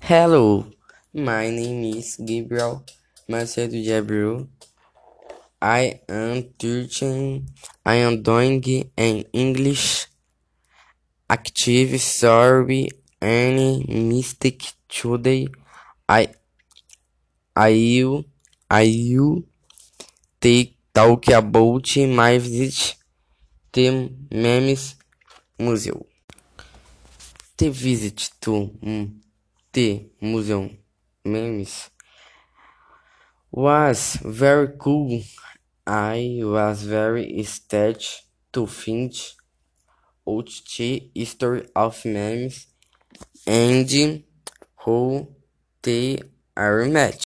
Hello, my name is Gabriel Macedo de Abreu. I am teaching. I am doing an English active sorry any mistake today. I I will I will take talk about my visit the memes museum. The visit to mm, the museum memes was very cool. I was very excited to find out the history of memes and how they are made.